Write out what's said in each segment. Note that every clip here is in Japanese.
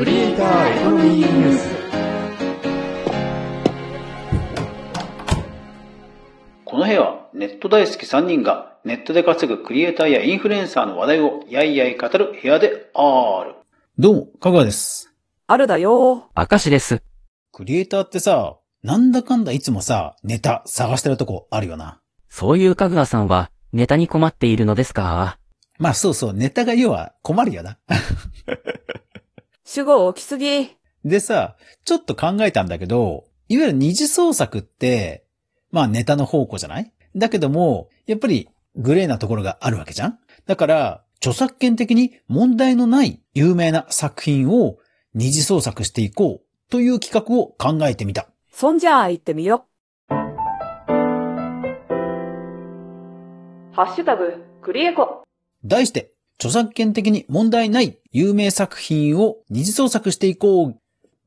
クリエイターエコノミーニュースこの部屋はネット大好き3人がネットで稼ぐクリエイターやインフルエンサーの話題をやいやい語る部屋である。どうも、かぐわです。あるだよ。明石です。クリエイターってさ、なんだかんだいつもさ、ネタ探してるとこあるよな。そういうかぐわさんは、ネタに困っているのですか？まあそうそう、ネタが要は困るよな。主語大きすぎ。でさ、ちょっと考えたんだけど、いわゆる二次創作って、まあネタの宝庫じゃない？だけども、やっぱりグレーなところがあるわけじゃん？だから、著作権的に問題のない有名な作品を二次創作していこうという企画を考えてみた。そんじゃあ行ってみよ。ハッシュタグ、クリエコ。題して、著作権的に問題ない有名作品を二次創作していこう。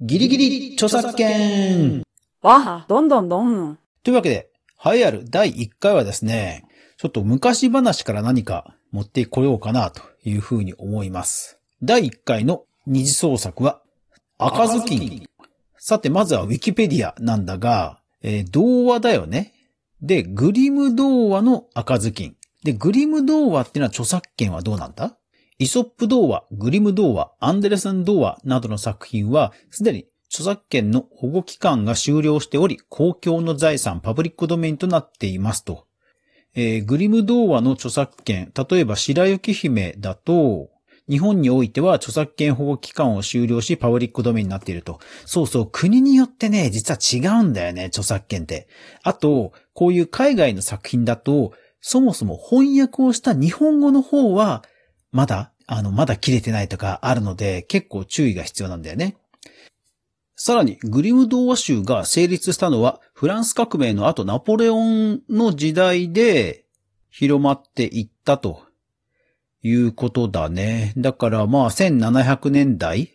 ギリギリ著作権わあ、どんどんどん。というわけで、栄えある第1回はですね、ちょっと昔話から何か持ってこようかなというふうに思います。第1回の二次創作は、赤ずきん。さて、まずはウィキペディアなんだが、えー童話だよね。で、グリム童話の赤ずきん。で、グリム童話っていうのは著作権はどうなんだ？イソップ童話、グリム童話、アンデルセン童話などの作品は、すでに著作権の保護期間が終了しており、公共の財産、パブリックドメインとなっていますと。えーグリム童話の著作権、例えば白雪姫だと、日本においては著作権保護期間を終了し、パブリックドメインになっていると。そうそう、国によってね、実は違うんだよね、著作権って。あと、こういう海外の作品だと、そもそも翻訳をした日本語の方は、まだ、あの、まだ切れてないとかあるので、結構注意が必要なんだよね。さらに、グリム童話集が成立したのは、フランス革命の後ナポレオンの時代で広まっていったということだね。だからまあ1700年代っ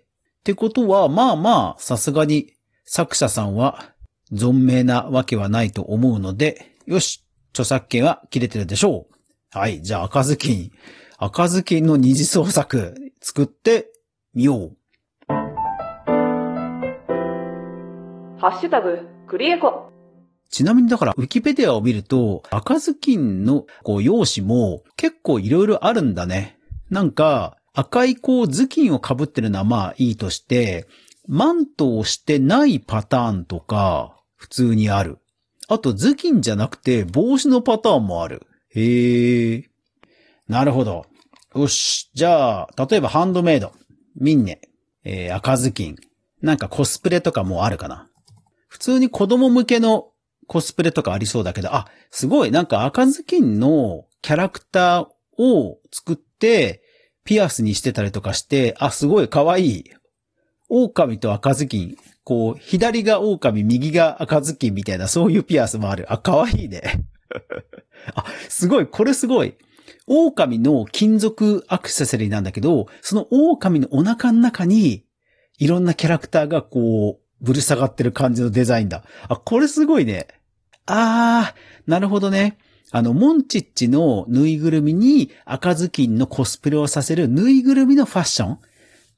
てことは、まあまあ、さすがに作者さんは存命なわけはないと思うので、よし、著作権は切れてるでしょう。はい、じゃあ赤ずきん、赤ずきんの二次創作作ってみよう。ハッシュタグ、クリエコ。ちなみにだから、ウィキペディアを見ると、赤ずきんのこう用紙も結構いろいろあるんだね。なんか、赤いこう頭巾を被ってるのはまあいいとして、マントをしてないパターンとか、普通にある。あと頭巾じゃなくて帽子のパターンもある。へえ。なるほど。よし。じゃあ、例えばハンドメイド。ミンネ。えー、赤ずきん。なんかコスプレとかもあるかな。普通に子供向けのコスプレとかありそうだけど、あ、すごい、なんか赤ずきんのキャラクターを作って、ピアスにしてたりとかして、あ、すごい可愛い。狼と赤ずきん。こう、左が狼、右が赤ずきんみたいな、そういうピアスもある。あ、可愛いね。あ、すごい、これすごい。狼の金属アクセサリーなんだけど、その狼のお腹の中に、いろんなキャラクターがこう、ぶる下がってる感じのデザインだ。あ、これすごいね。あー、なるほどね。あの、モンチッチのぬいぐるみに赤ずきんのコスプレをさせるぬいぐるみのファッション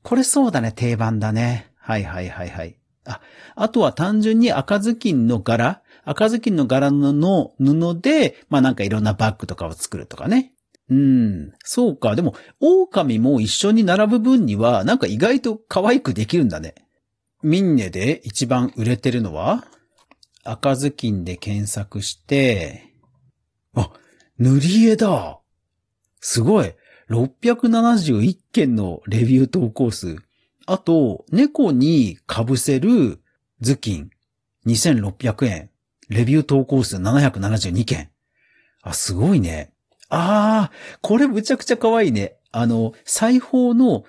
これそうだね、定番だね。はいはいはいはい。あ、あとは単純に赤ずきんの柄赤ずきんの柄の布で、まあなんかいろんなバッグとかを作るとかね。うん。そうか。でも、狼も一緒に並ぶ分には、なんか意外と可愛くできるんだね。ミンネで一番売れてるのは赤ずきんで検索して、あ、塗り絵だ。すごい。671件のレビュー投稿数。あと、猫に被せる頭巾。2600円。レビュー投稿数772件。あ、すごいね。あー、これむちゃくちゃ可愛いね。あの、裁縫の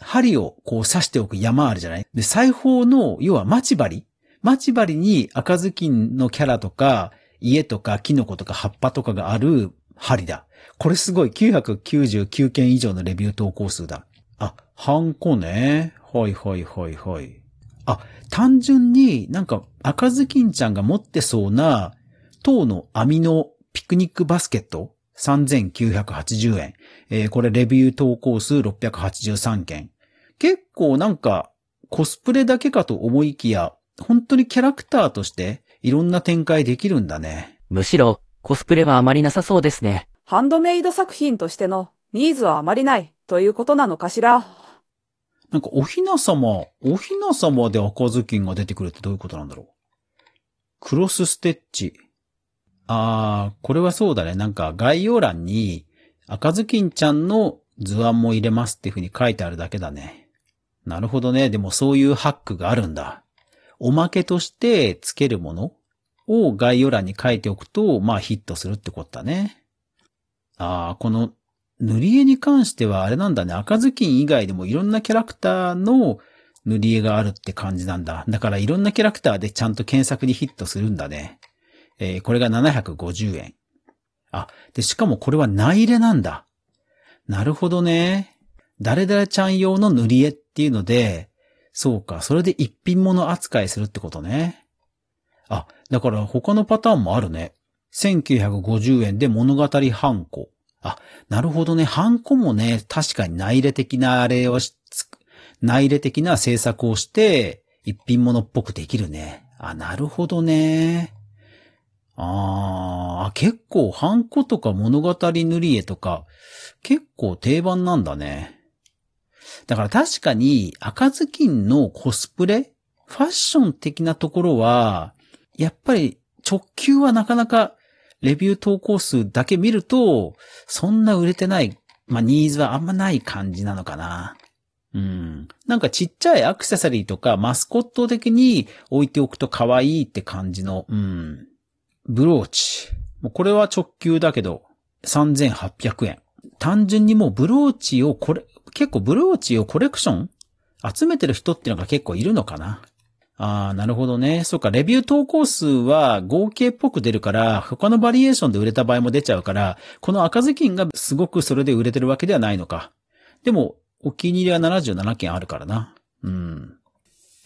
針をこう刺しておく山あるじゃない？で、裁縫の、要は待ち針待ち針に赤ずきんのキャラとか、家とかキノコとか葉っぱとかがある針だ。これすごい。999件以上のレビュー投稿数だ。あ、ハンコね。はいはいはいはい。あ、単純になんか赤ずきんちゃんが持ってそうな塔の網のピクニックバスケット？3980円。えーこれレビュー投稿数683件。結構なんかコスプレだけかと思いきや、本当にキャラクターとしていろんな展開できるんだね。むしろ、コスプレはあまりなさそうですね。ハンドメイド作品としてのニーズはあまりないということなのかしら。なんかおひな様、おひな様で赤ずきんが出てくるってどういうことなんだろう？クロスステッチ。あー、これはそうだね。なんか概要欄に赤ずきんちゃんの図案も入れますっていう風に書いてあるだけだね。なるほどね。でもそういうハックがあるんだ。おまけとしてつけるものを概要欄に書いておくと、まあヒットするってことだね。ああ、この塗り絵に関してはあれなんだね。赤ずきん以外でもいろんなキャラクターの塗り絵があるって感じなんだ。だからいろんなキャラクターでちゃんと検索にヒットするんだね。えーこれが750円。あ、で、しかもこれは内入れなんだ。なるほどね。誰々ちゃん用の塗り絵っていうので、そうか、それで一品物扱いするってことね。あ、だから他のパターンもあるね。1950円で物語ハンコ。あ、なるほどね。ハンコもね、確かに内入れ的なあれをし、内入れ的な制作をして、一品物っぽくできるね。あ、なるほどね。あー、結構ハンコとか物語塗り絵とか、結構定番なんだね。だから確かに赤ずきんのコスプレファッション的なところは、やっぱり直球はなかなかレビュー投稿数だけ見ると、そんな売れてない、まあニーズはあんまない感じなのかな。うん。なんかちっちゃいアクセサリーとかマスコット的に置いておくと可愛いって感じの、うん。ブローチ。これは直球だけど、3800円。単純にもうブローチをこれ、結構ブローチをコレクション集めてる人っていうのが結構いるのかな。ああ、なるほどね。そうか、レビュー投稿数は合計っぽく出るから、他のバリエーションで売れた場合も出ちゃうから、この赤ずきんがすごくそれで売れてるわけではないのか。でも、お気に入りは77件あるからな。うん。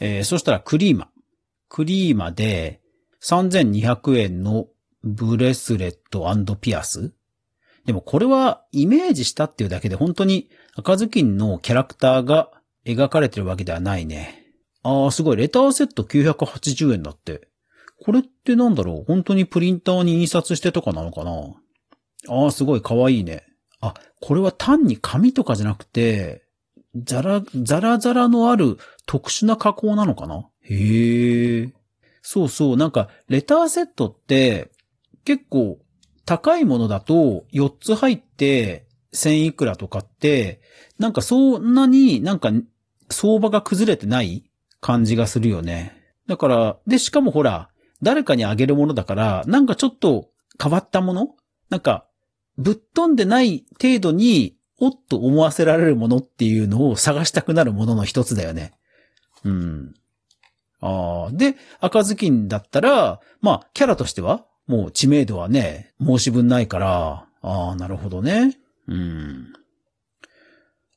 えー、そしたらクリーマ。クリーマで、3200円のブレスレットピアスでもこれはイメージしたっていうだけで本当に赤ずきんのキャラクターが描かれてるわけではないね。ああ、すごい。レターセット980円だって。これってなんだろう？本当にプリンターに印刷してとかなのかな？ああ、すごい可愛いね。あ、これは単に紙とかじゃなくて、ザラ、ザラザラのある特殊な加工なのかな？へえ。そうそう、なんか、レターセットって、結構、高いものだと、4つ入って、1000いくらとかって、なんかそんなになんか、相場が崩れてない感じがするよね。だから、で、しかもほら、誰かにあげるものだから、なんかちょっと変わったもの？なんか、ぶっ飛んでない程度に、おっと思わせられるものっていうのを探したくなるものの一つだよね。うん。ああ。で、赤ずきんだったら、まあ、キャラとしては、もう知名度はね、申し分ないから、ああ、なるほどね。うん。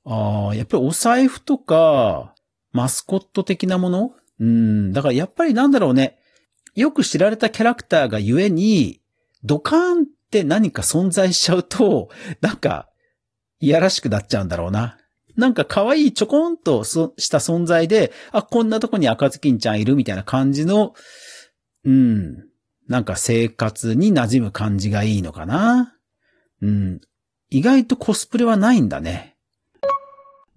ああ、やっぱりお財布とか、マスコット的なもの？うん。だからやっぱりなんだろうね。よく知られたキャラクターがゆえに、ドカーンって何か存在しちゃうと、なんか、いやらしくなっちゃうんだろうな。なんか可愛いちょこんとした存在で、あ、こんなとこに赤ずきんちゃんいるみたいな感じの、うん。なんか生活に馴染む感じがいいのかな。うん。意外とコスプレはないんだね。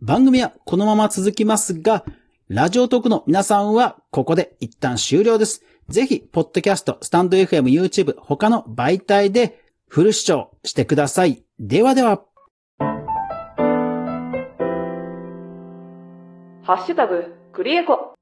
番組はこのまま続きますが、ラジオトークの皆さんはここで一旦終了です。ぜひ、ポッドキャスト、スタンド FM、YouTube、他の媒体でフル視聴してください。ではでは。ハッシュタグ、クリエコ。